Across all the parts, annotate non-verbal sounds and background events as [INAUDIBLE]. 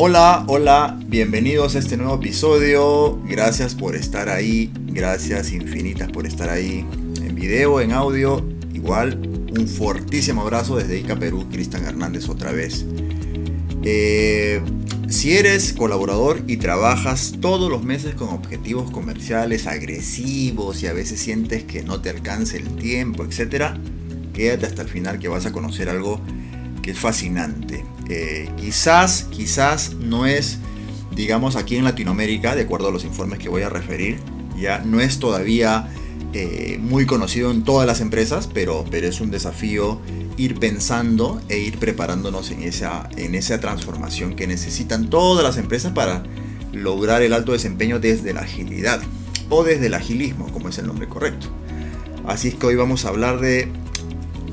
Hola, hola, bienvenidos a este nuevo episodio. Gracias por estar ahí, gracias infinitas por estar ahí en video, en audio. Igual, un fortísimo abrazo desde Ica, Perú, Cristian Hernández otra vez. Eh, si eres colaborador y trabajas todos los meses con objetivos comerciales agresivos y a veces sientes que no te alcance el tiempo, etc., quédate hasta el final que vas a conocer algo es fascinante. Eh, quizás, quizás no es, digamos, aquí en Latinoamérica, de acuerdo a los informes que voy a referir, ya no es todavía eh, muy conocido en todas las empresas, pero, pero es un desafío ir pensando e ir preparándonos en esa, en esa transformación que necesitan todas las empresas para lograr el alto desempeño desde la agilidad o desde el agilismo, como es el nombre correcto. Así es que hoy vamos a hablar de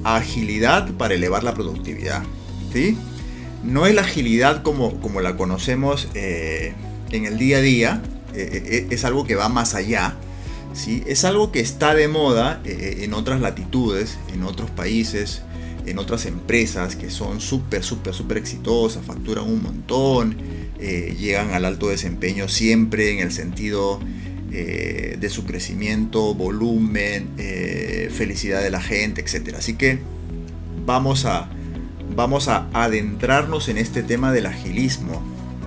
agilidad para elevar la productividad. ¿sí? No es la agilidad como, como la conocemos eh, en el día a día, eh, eh, es algo que va más allá. ¿sí? Es algo que está de moda en otras latitudes, en otros países, en otras empresas que son súper, súper, súper exitosas, facturan un montón, llegan al alto desempeño siempre en el sentido eh, de su crecimiento, volumen, eh, felicidad de la gente, etc. Así que vamos a, vamos a adentrarnos en este tema del agilismo,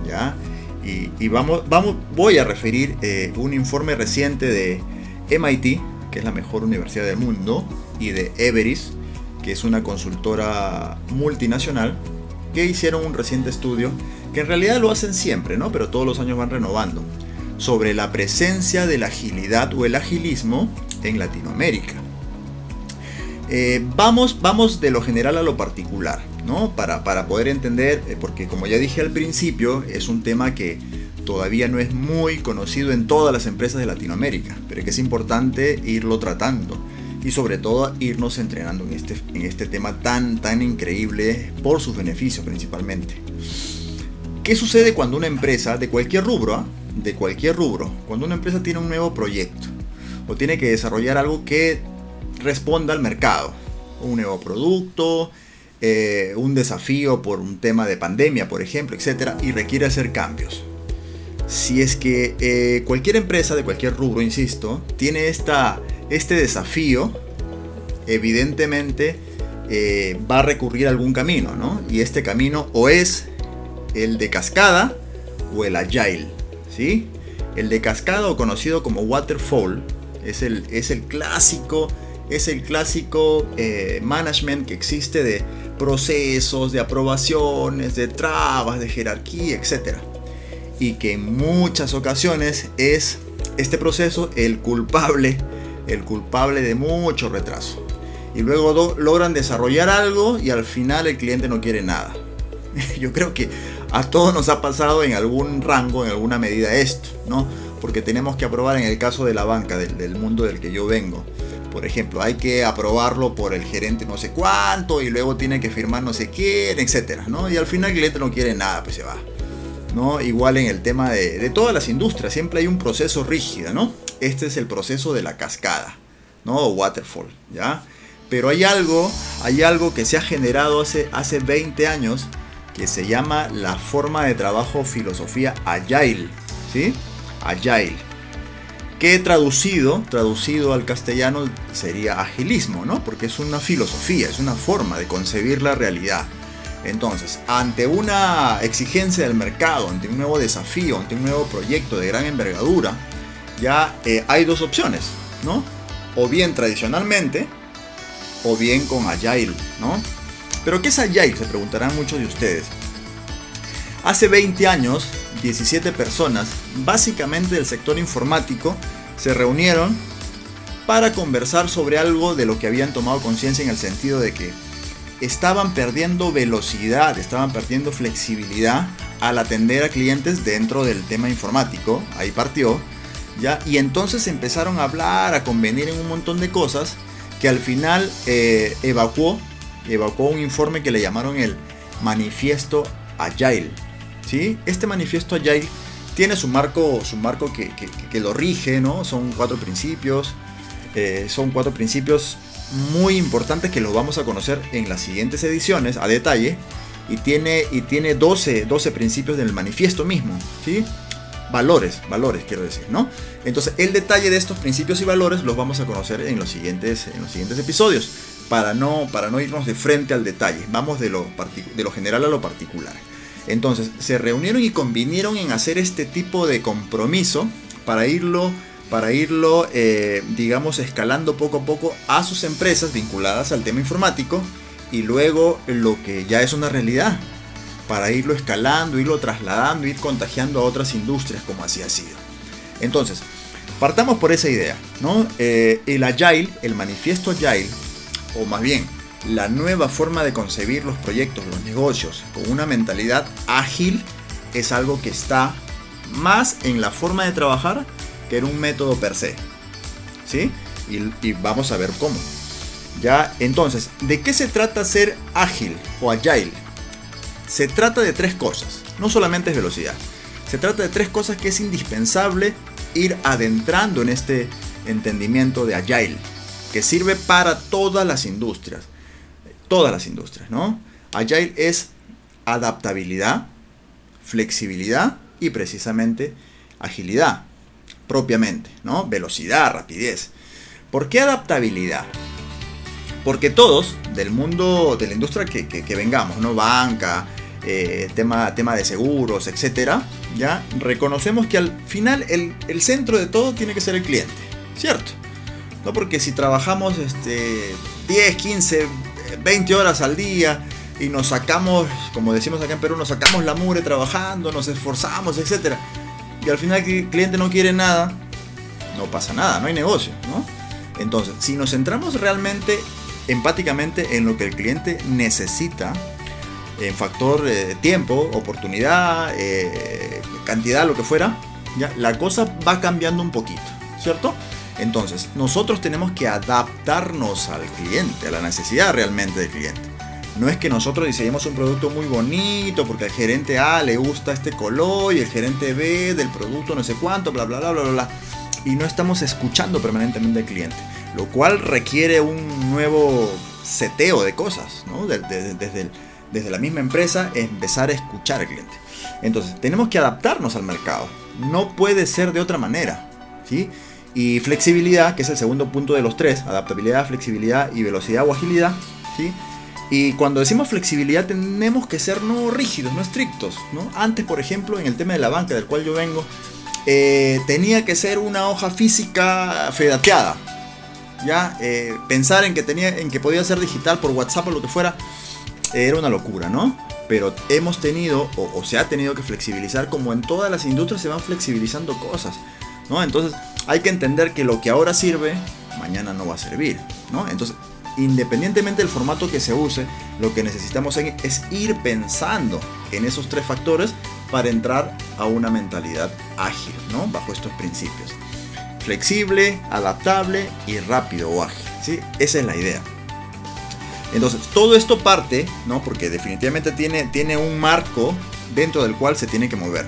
¿ya? Y, vamos, vamos, voy a referir un informe reciente de MIT, que es la mejor universidad del mundo, y de Everest, que es una consultora multinacional, que hicieron un reciente estudio, que en realidad lo hacen siempre, ¿no? pero todos los años van renovando, sobre la presencia de la agilidad o el agilismo en Latinoamérica. Eh, vamos, vamos de lo general a lo particular, ¿no? Para, para poder entender, eh, porque como ya dije al principio, es un tema que todavía no es muy conocido en todas las empresas de Latinoamérica, pero que es importante irlo tratando y sobre todo irnos entrenando en este, en este tema tan, tan increíble por sus beneficios principalmente. ¿Qué sucede cuando una empresa de cualquier rubro, ah? de cualquier rubro, cuando una empresa tiene un nuevo proyecto o tiene que desarrollar algo que responda al mercado, un nuevo producto, eh, un desafío por un tema de pandemia, por ejemplo, etcétera, y requiere hacer cambios? Si es que eh, cualquier empresa de cualquier rubro, insisto, tiene esta este desafío, evidentemente, eh, va a recurrir a algún camino, ¿no? Y este camino o es el de cascada o el agile, ¿sí? El de cascada o conocido como waterfall es el, es el clásico, es el clásico eh, management que existe de procesos, de aprobaciones, de trabas, de jerarquía, etc. Y que en muchas ocasiones es este proceso el culpable el culpable de mucho retraso. Y luego logran desarrollar algo y al final el cliente no quiere nada. [LAUGHS] Yo creo que a todos nos ha pasado en algún rango, en alguna medida esto, ¿no? Porque tenemos que aprobar en el caso de la banca, del, mundo del que yo vengo. Por ejemplo, hay que aprobarlo por el gerente no sé cuánto y luego tiene que firmar no sé quién, etcétera, ¿no? Y al final el cliente no quiere nada, pues se va. ¿no? Igual en el tema de, todas las industrias, siempre hay un proceso rígido, ¿no? Este es el proceso de la cascada, ¿no? O waterfall, ¿ya? Pero hay algo, hay algo que se ha generado hace, hace 20 años que se llama la forma de trabajo filosofía agile, ¿sí? Agile. Que traducido, traducido al castellano sería agilismo, ¿no? Porque es una filosofía, es una forma de concebir la realidad. Entonces, ante una exigencia del mercado, ante un nuevo desafío, ante un nuevo proyecto de gran envergadura, ya eh, hay dos opciones, ¿no? O bien tradicionalmente, o bien con Agile, ¿no? Pero ¿qué es Agile? Se preguntarán muchos de ustedes. Hace 20 años, 17 personas, básicamente del sector informático, se reunieron para conversar sobre algo de lo que habían tomado conciencia en el sentido de que estaban perdiendo velocidad, estaban perdiendo flexibilidad al atender a clientes dentro del tema informático. Ahí partió y entonces empezaron a hablar, a convenir en un montón de cosas que al final eh, evacuó, evacuó un informe que le llamaron el Manifiesto Agile. ¿sí? Este Manifiesto Agile tiene su marco, su marco que, lo rige, ¿no? Son cuatro principios. Eh, son cuatro principios muy importantes que los vamos a conocer en las siguientes ediciones a detalle. y tiene, y tiene 12, 12 principios del manifiesto mismo, ¿sí? Valores, valores quiero decir, ¿no? Entonces el detalle de estos principios y valores los vamos a conocer en los siguientes, en los siguientes episodios, para no, para no irnos de frente al detalle, vamos de lo, de lo general a lo particular. Entonces se reunieron y convinieron en hacer este tipo de compromiso para irlo para irlo, eh, digamos, escalando poco a poco a sus empresas vinculadas al tema informático y luego lo que ya es una realidad, para irlo escalando, irlo trasladando, ir contagiando a otras industrias como así ha sido. Entonces, partamos por esa idea, ¿no? Eh, el Agile, el manifiesto Agile, o más bien, la nueva forma de concebir los proyectos, los negocios, con una mentalidad ágil, es algo que está más en la forma de trabajar que era un método per se. ¿Sí? Y, vamos a ver cómo. Ya, entonces, ¿de qué se trata ser ágil o agile? Se trata de tres cosas, no solamente es velocidad. Se trata de tres cosas que es indispensable ir adentrando en este entendimiento de agile, que sirve para todas las industrias. Todas las industrias, ¿no? Agile es adaptabilidad, flexibilidad y precisamente agilidad propiamente, ¿no? Velocidad, rapidez. ¿Por qué adaptabilidad? Porque todos del mundo de la industria que, vengamos, ¿no? Banca, eh, tema, tema de seguros, etcétera, ya reconocemos que al final el, centro de todo tiene que ser el cliente, ¿cierto? No porque si trabajamos este, 10, 15, 20 horas al día y nos sacamos, como decimos acá en Perú, nos sacamos la mure trabajando, nos esforzamos, etcétera y al final el cliente no quiere nada, no pasa nada, no hay negocio, ¿no? Entonces, si nos centramos realmente empáticamente en lo que el cliente necesita, en factor eh, tiempo, oportunidad, eh, cantidad, lo que fuera, ya la cosa va cambiando un poquito, ¿cierto? Entonces, nosotros tenemos que adaptarnos al cliente, a la necesidad realmente del cliente. No es que nosotros diseñemos un producto muy bonito porque al gerente A le gusta este color y el gerente B del producto no sé cuánto, bla, bla, bla, bla, bla. Y no estamos escuchando permanentemente al cliente. Lo cual requiere un nuevo seteo de cosas, ¿no? Desde, desde, la misma empresa, empezar a escuchar al cliente. Entonces, tenemos que adaptarnos al mercado. No puede ser de otra manera, ¿sí? Y flexibilidad, que es el segundo punto de los tres, adaptabilidad, flexibilidad y velocidad o agilidad, ¿sí? Y cuando decimos flexibilidad tenemos que ser no rígidos, no estrictos. ¿no? Antes, por ejemplo, en el tema de la banca del cual yo vengo, eh, tenía que ser una hoja física fedateada. ¿ya? Eh, pensar en que, tenía, en que podía ser digital por WhatsApp o lo que fuera, era una locura, ¿no? Pero hemos tenido, o, o, se ha tenido que flexibilizar, como en todas las industrias se van flexibilizando cosas, ¿no? Entonces hay que entender que lo que ahora sirve, mañana no va a servir, ¿no? Entonces independientemente del formato que se use, lo que necesitamos es ir pensando en esos tres factores para entrar a una mentalidad ágil, ¿no? Bajo estos principios. Flexible, adaptable y rápido o ágil, ¿sí? Esa es la idea. Entonces, todo esto parte, ¿no? Porque definitivamente tiene, tiene un marco dentro del cual se tiene que mover.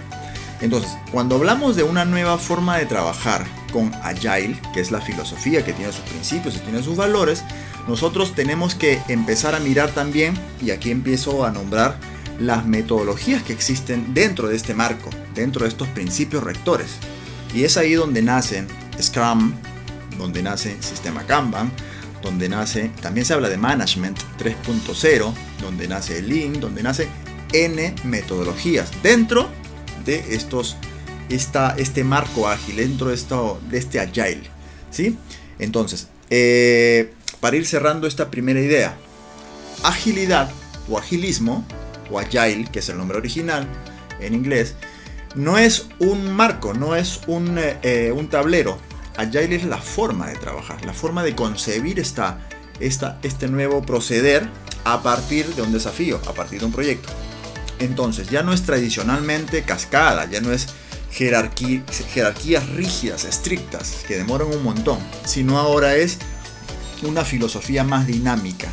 Entonces, cuando hablamos de una nueva forma de trabajar con Agile, que es la filosofía que tiene sus principios y tiene sus valores, nosotros tenemos que empezar a mirar también, y aquí empiezo a nombrar las metodologías que existen dentro de este marco, dentro de estos principios rectores. Y es ahí donde nacen Scrum, donde nace Sistema Kanban, donde nace, también se habla de Management 3.0, donde nace Lean, donde nace N metodologías dentro de estos, esta, este marco ágil, dentro de, esto, de este Agile. ¿sí? Entonces, eh, para ir cerrando esta primera idea. Agilidad o agilismo, o agile, que es el nombre original en inglés, no es un marco, no es un, eh, un tablero. Agile es la forma de trabajar, la forma de concebir esta, esta, este nuevo proceder a partir de un desafío, a partir de un proyecto. Entonces, ya no es tradicionalmente cascada, ya no es jerarquías rígidas, estrictas, que demoran un montón, sino ahora es una filosofía más dinámica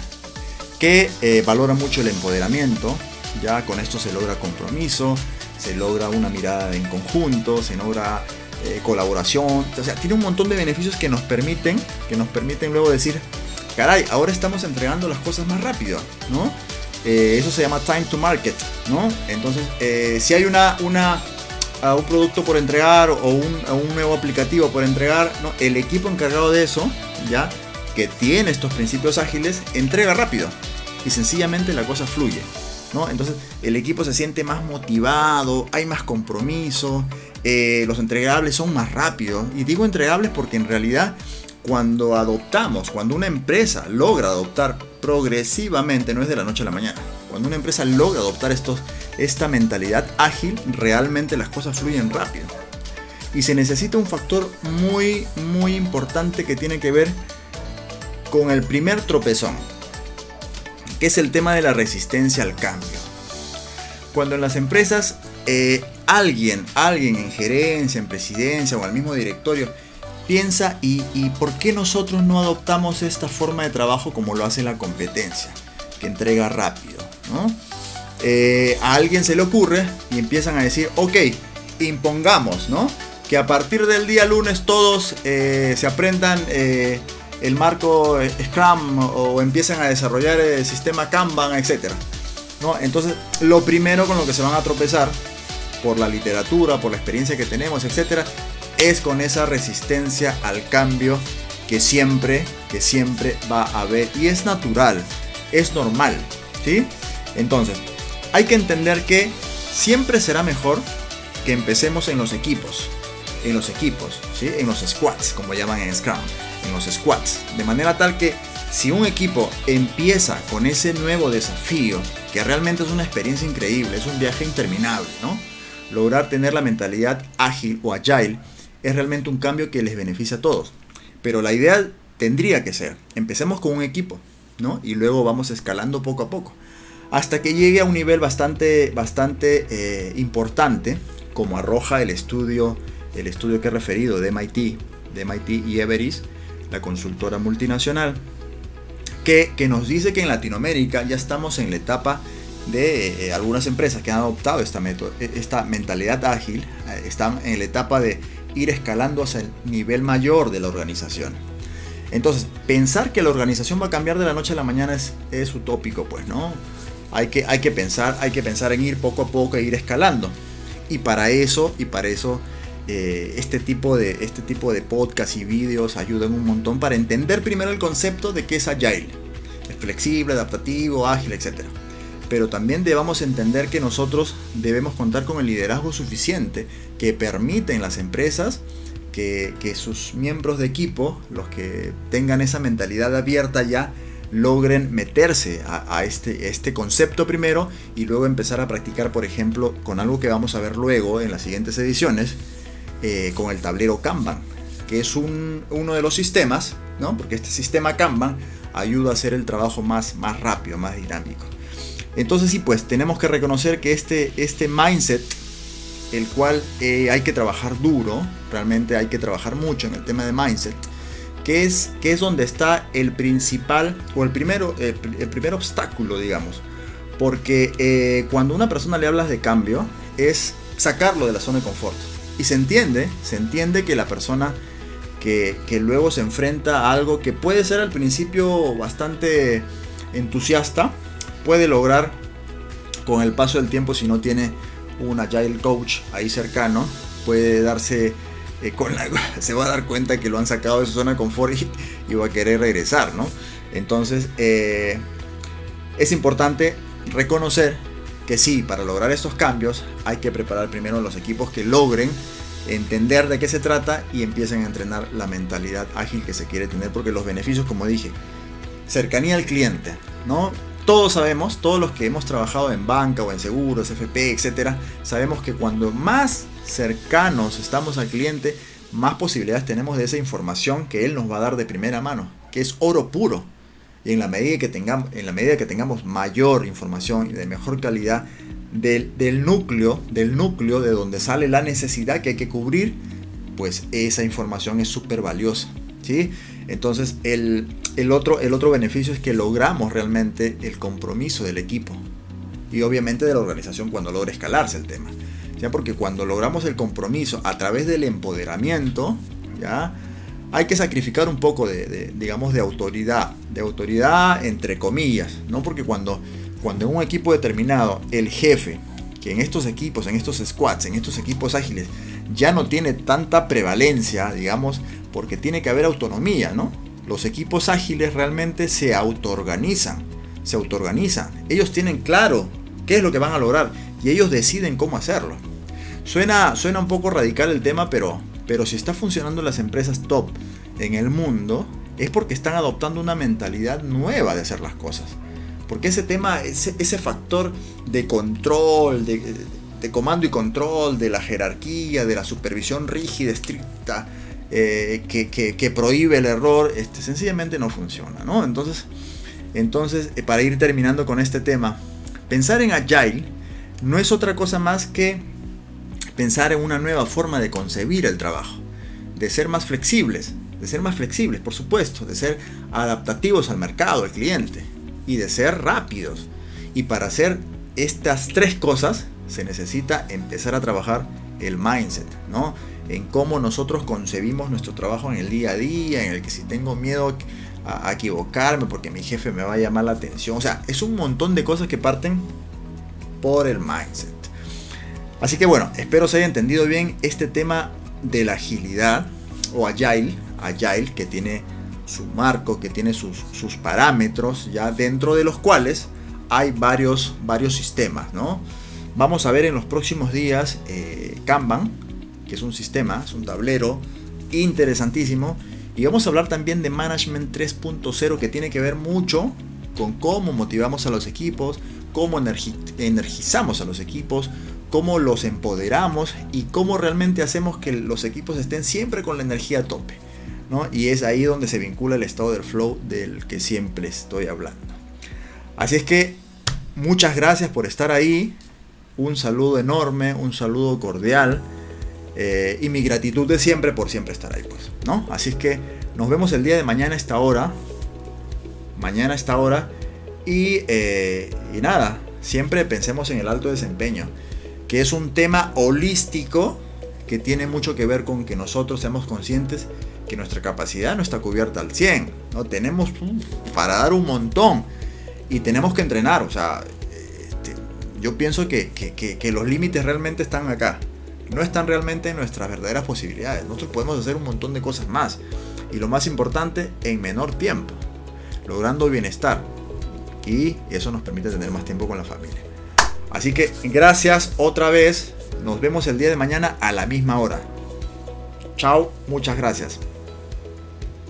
que eh, valora mucho el empoderamiento, ya con esto se logra compromiso, se logra una mirada en conjunto, se logra eh, colaboración, o sea, tiene un montón de beneficios que nos permiten, que nos permiten luego decir, caray, ahora estamos entregando las cosas más rápido, ¿no? eh, eso se llama time to market, ¿no? Entonces, eh, si hay una, una, un producto por entregar o un, un, nuevo aplicativo por entregar, el equipo encargado de eso, ya, que tiene estos principios ágiles, entrega rápido y sencillamente la cosa fluye. ¿no? Entonces el equipo se siente más motivado, hay más compromiso, eh, los entregables son más rápidos. Y digo entregables porque en realidad cuando adoptamos, cuando una empresa logra adoptar progresivamente, no es de la noche a la mañana, cuando una empresa logra adoptar estos, esta mentalidad ágil, realmente las cosas fluyen rápido. Y se necesita un factor muy, muy importante que tiene que ver con el primer tropezón, que es el tema de la resistencia al cambio. Cuando en las empresas eh, alguien, alguien en gerencia, en presidencia o al mismo directorio piensa y, por qué nosotros no adoptamos esta forma de trabajo como lo hace la competencia, que entrega rápido. Eh, a alguien se le ocurre y empiezan a decir, ok, impongamos, ¿no? Que a partir del día lunes todos eh, se aprendan el marco Scrum o empiezan a desarrollar el sistema Kanban, etc. ¿no? Entonces, lo primero con lo que se van a tropezar, por la literatura, por la experiencia que tenemos, etc., es con esa resistencia al cambio que siempre, que siempre va a haber. Y es natural, es normal, ¿sí? Entonces, hay que entender que siempre será mejor que empecemos en los equipos, en los equipos, ¿sí? En los squads, como llaman en Scrum en los squads. De manera tal que si un equipo empieza con ese nuevo desafío, que realmente es una experiencia increíble, es un viaje interminable, ¿no? Lograr tener la mentalidad ágil o agile es realmente un cambio que les beneficia a todos. Pero la idea tendría que ser, empecemos con un equipo, ¿no? Y luego vamos escalando poco a poco. Hasta que llegue a un nivel bastante, bastante eh, importante, como arroja el estudio, el estudio que he referido de MIT, de MIT y Everest, la consultora multinacional, que, nos dice que en Latinoamérica ya estamos en la etapa de eh, algunas empresas que han adoptado esta, e, esta mentalidad ágil, eh, están en la etapa de ir escalando hacia el nivel mayor de la organización. Entonces, pensar que la organización va a cambiar de la noche a la mañana es, es utópico, pues, ¿no? Hay que, hay que pensar, hay que pensar en ir poco a poco e ir escalando. Y para eso, y para eso eh, este, tipo de, este tipo de podcast y vídeos ayudan un montón para entender primero el concepto de qué es Agile. Es flexible, adaptativo, ágil, etc. Pero también debamos entender que nosotros debemos contar con el liderazgo suficiente que permite en las empresas que, sus miembros de equipo, los que tengan esa mentalidad abierta ya, logren meterse a, este, este, concepto primero y luego empezar a practicar, por ejemplo, con algo que vamos a ver luego en las siguientes ediciones, eh, con el tablero Kanban, que es uno de los sistemas, ¿no? porque este sistema Kanban ayuda a hacer el trabajo más, más rápido, más dinámico. Entonces sí, pues tenemos que reconocer que este, este mindset, el cual eh, hay que trabajar duro, realmente hay que trabajar mucho en el tema de mindset, que es, que es donde está el principal o el, primero, el, primer obstáculo, digamos. Porque eh, cuando a una persona le hablas de cambio, es sacarlo de la zona de confort. Y se entiende, se entiende que la persona que, luego se enfrenta a algo que puede ser al principio bastante entusiasta, puede lograr con el paso del tiempo, si no tiene un agile coach ahí cercano, puede darse eh, con la, [LAUGHS] se va a dar cuenta que lo han sacado de su zona de confort y, va a querer regresar, ¿no? Entonces eh, es importante reconocer que sí, para lograr estos cambios hay que preparar primero los equipos que logren entender de qué se trata y empiecen a entrenar la mentalidad ágil que se quiere tener porque los beneficios, como dije, cercanía al cliente, ¿no? Todos sabemos, todos los que hemos trabajado en banca o en seguros, FP, etcétera, sabemos que cuando más cercanos estamos al cliente, más posibilidades tenemos de esa información que él nos va a dar de primera mano, que es oro puro. Y en la medida que tengamos, en la medida que tengamos mayor información y de mejor calidad del, núcleo, del núcleo de donde sale la necesidad que hay que cubrir, pues esa información es súper valiosa. ¿sí? Entonces el, otro, el otro beneficio es que logramos realmente el compromiso del equipo y obviamente de la organización cuando logra escalarse el tema. ¿Ya? Porque cuando logramos el compromiso a través del empoderamiento, ¿ya? hay que sacrificar un poco de, digamos, de autoridad, de autoridad entre comillas, ¿no? Porque cuando, cuando en un equipo determinado el jefe, que en estos equipos, en estos squads, en estos equipos ágiles, ya no tiene tanta prevalencia, digamos, porque tiene que haber autonomía, ¿no? Los equipos ágiles realmente se autoorganizan, se autoorganizan. Ellos tienen claro qué es lo que van a lograr y ellos deciden cómo hacerlo. Suena, suena un poco radical el tema, pero, pero si está funcionando las empresas top en el mundo, es porque están adoptando una mentalidad nueva de hacer las cosas. Porque ese tema, ese, ese factor de control, de, de, comando y control, de la jerarquía, de la supervisión rígida, estricta, eh, que, que, que, prohíbe el error, este, sencillamente no funciona. ¿no? Entonces, entonces, eh, para ir terminando con este tema, pensar en Agile no es otra cosa más que pensar en una nueva forma de concebir el trabajo, de ser más flexibles, de ser más flexibles, por supuesto, de ser adaptativos al mercado, al cliente, y de ser rápidos. Y para hacer estas tres cosas se necesita empezar a trabajar el mindset, ¿no? En cómo nosotros concebimos nuestro trabajo en el día a día, en el que si tengo miedo a, equivocarme porque mi jefe me va a llamar la atención, o sea, es un montón de cosas que parten por el mindset. Así que bueno, espero se haya entendido bien este tema de la agilidad o agile, agile que tiene su marco, que tiene sus, sus parámetros, ya dentro de los cuales hay varios, varios sistemas, ¿no? Vamos a ver en los próximos días eh, Kanban, que es un sistema, es un tablero interesantísimo. Y vamos a hablar también de Management 3.0, que tiene que ver mucho con cómo motivamos a los equipos, cómo energizamos a los equipos, cómo los empoderamos y cómo realmente hacemos que los equipos estén siempre con la energía a tope. Y es ahí donde se vincula el estado del flow del que siempre estoy hablando. Así es que muchas gracias por estar ahí. Un saludo enorme, un saludo cordial. Eh, y mi gratitud de siempre por siempre estar ahí, pues, ¿no? Así es que nos vemos el día de mañana a esta hora. Mañana a esta hora. Y, eh, y nada, siempre pensemos en el alto desempeño, que es un tema holístico que tiene mucho que ver con que nosotros seamos conscientes que nuestra capacidad no está cubierta al 100, ¿no? Tenemos para dar un montón y tenemos que entrenar, o sea, este, yo pienso que, que, los límites realmente están acá, no están realmente en nuestras verdaderas posibilidades, nosotros podemos hacer un montón de cosas más y lo más importante, en menor tiempo, logrando bienestar y eso nos permite tener más tiempo con la familia. Así que gracias otra vez, nos vemos el día de mañana a la misma hora. Chao, muchas gracias.